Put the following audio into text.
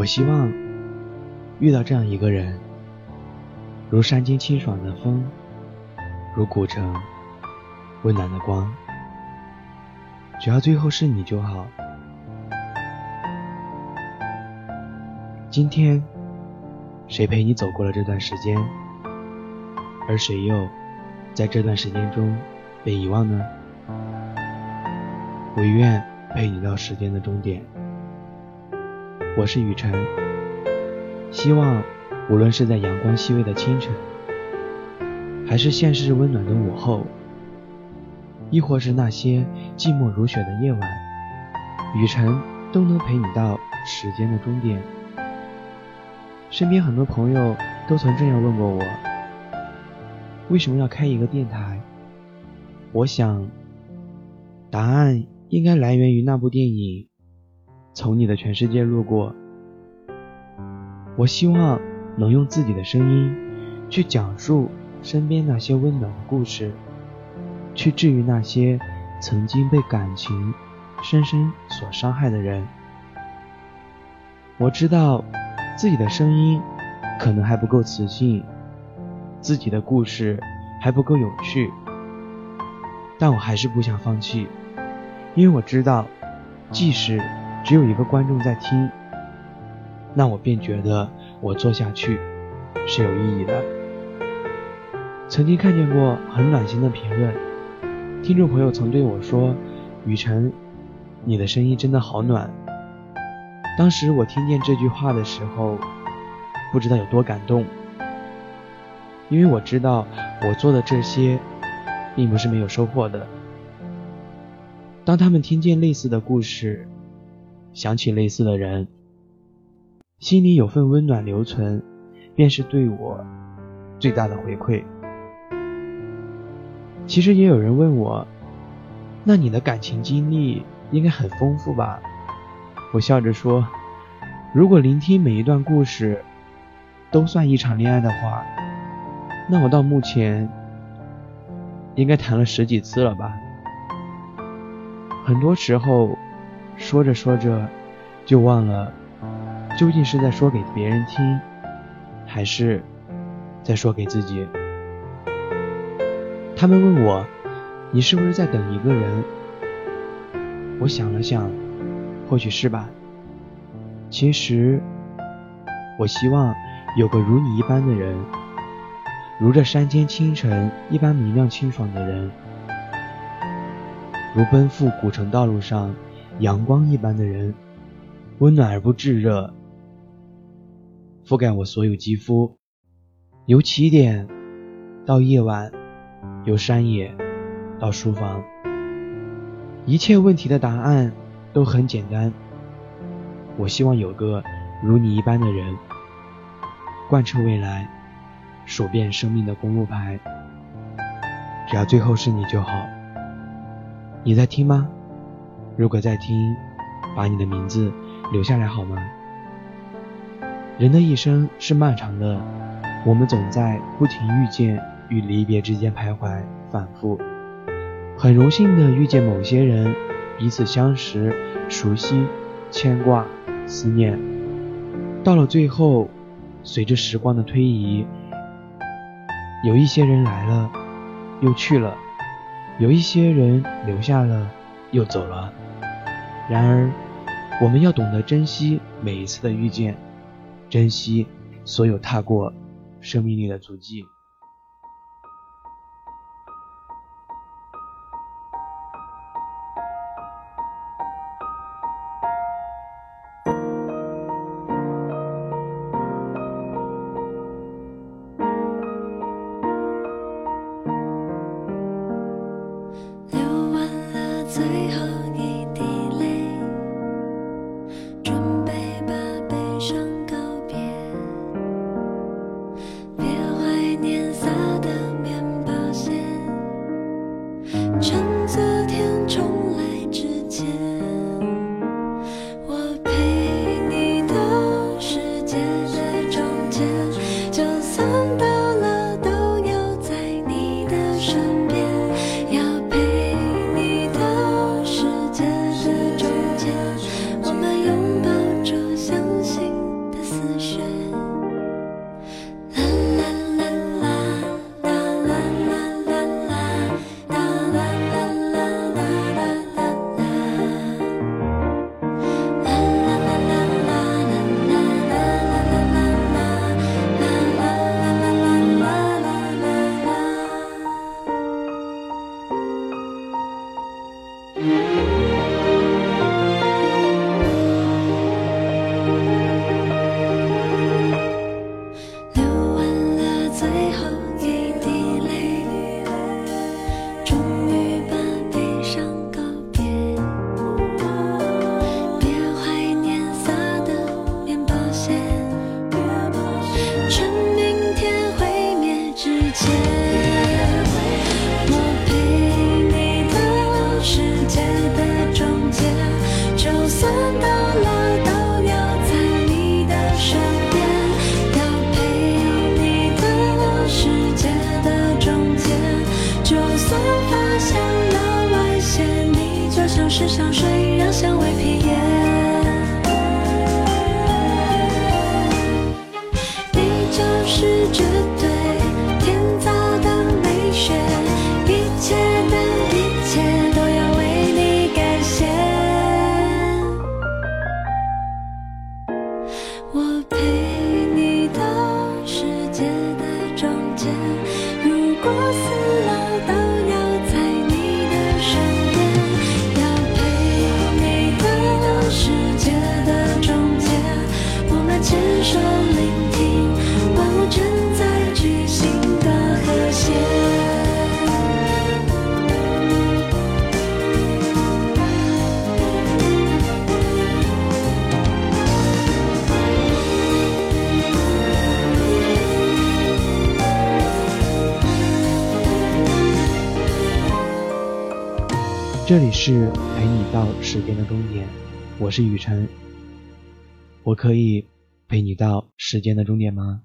我希望遇到这样一个人，如山间清爽的风，如古城温暖的光，只要最后是你就好。今天，谁陪你走过了这段时间，而谁又在这段时间中被遗忘呢？我愿陪你到时间的终点。我是雨晨，希望无论是在阳光熹微的清晨，还是现实温暖的午后，亦或是那些寂寞如雪的夜晚，雨晨都能陪你到时间的终点。身边很多朋友都曾这样问过我，为什么要开一个电台？我想，答案应该来源于那部电影《从你的全世界路过》。我希望能用自己的声音去讲述身边那些温暖的故事，去治愈那些曾经被感情深深所伤害的人。我知道。自己的声音可能还不够磁性，自己的故事还不够有趣，但我还是不想放弃，因为我知道，即使只有一个观众在听，那我便觉得我做下去是有意义的。曾经看见过很暖心的评论，听众朋友曾对我说：“雨晨，你的声音真的好暖。”当时我听见这句话的时候，不知道有多感动，因为我知道我做的这些，并不是没有收获的。当他们听见类似的故事，想起类似的人，心里有份温暖留存，便是对我最大的回馈。其实也有人问我，那你的感情经历应该很丰富吧？我笑着说：“如果聆听每一段故事都算一场恋爱的话，那我到目前应该谈了十几次了吧？很多时候说着说着就忘了，究竟是在说给别人听，还是在说给自己？”他们问我：“你是不是在等一个人？”我想了想。或许是吧。其实，我希望有个如你一般的人，如这山间清晨一般明亮清爽的人，如奔赴古城道路上阳光一般的人，温暖而不炙热，覆盖我所有肌肤。由起点到夜晚，由山野到书房，一切问题的答案。都很简单，我希望有个如你一般的人，贯彻未来，数遍生命的公路牌，只要最后是你就好。你在听吗？如果在听，把你的名字留下来好吗？人的一生是漫长的，我们总在不停遇见与离别之间徘徊反复，很荣幸的遇见某些人。彼此相识、熟悉、牵挂、思念，到了最后，随着时光的推移，有一些人来了，又去了；有一些人留下了，又走了。然而，我们要懂得珍惜每一次的遇见，珍惜所有踏过生命里的足迹。这里是陪你到时间的终点，我是雨辰。我可以陪你到时间的终点吗？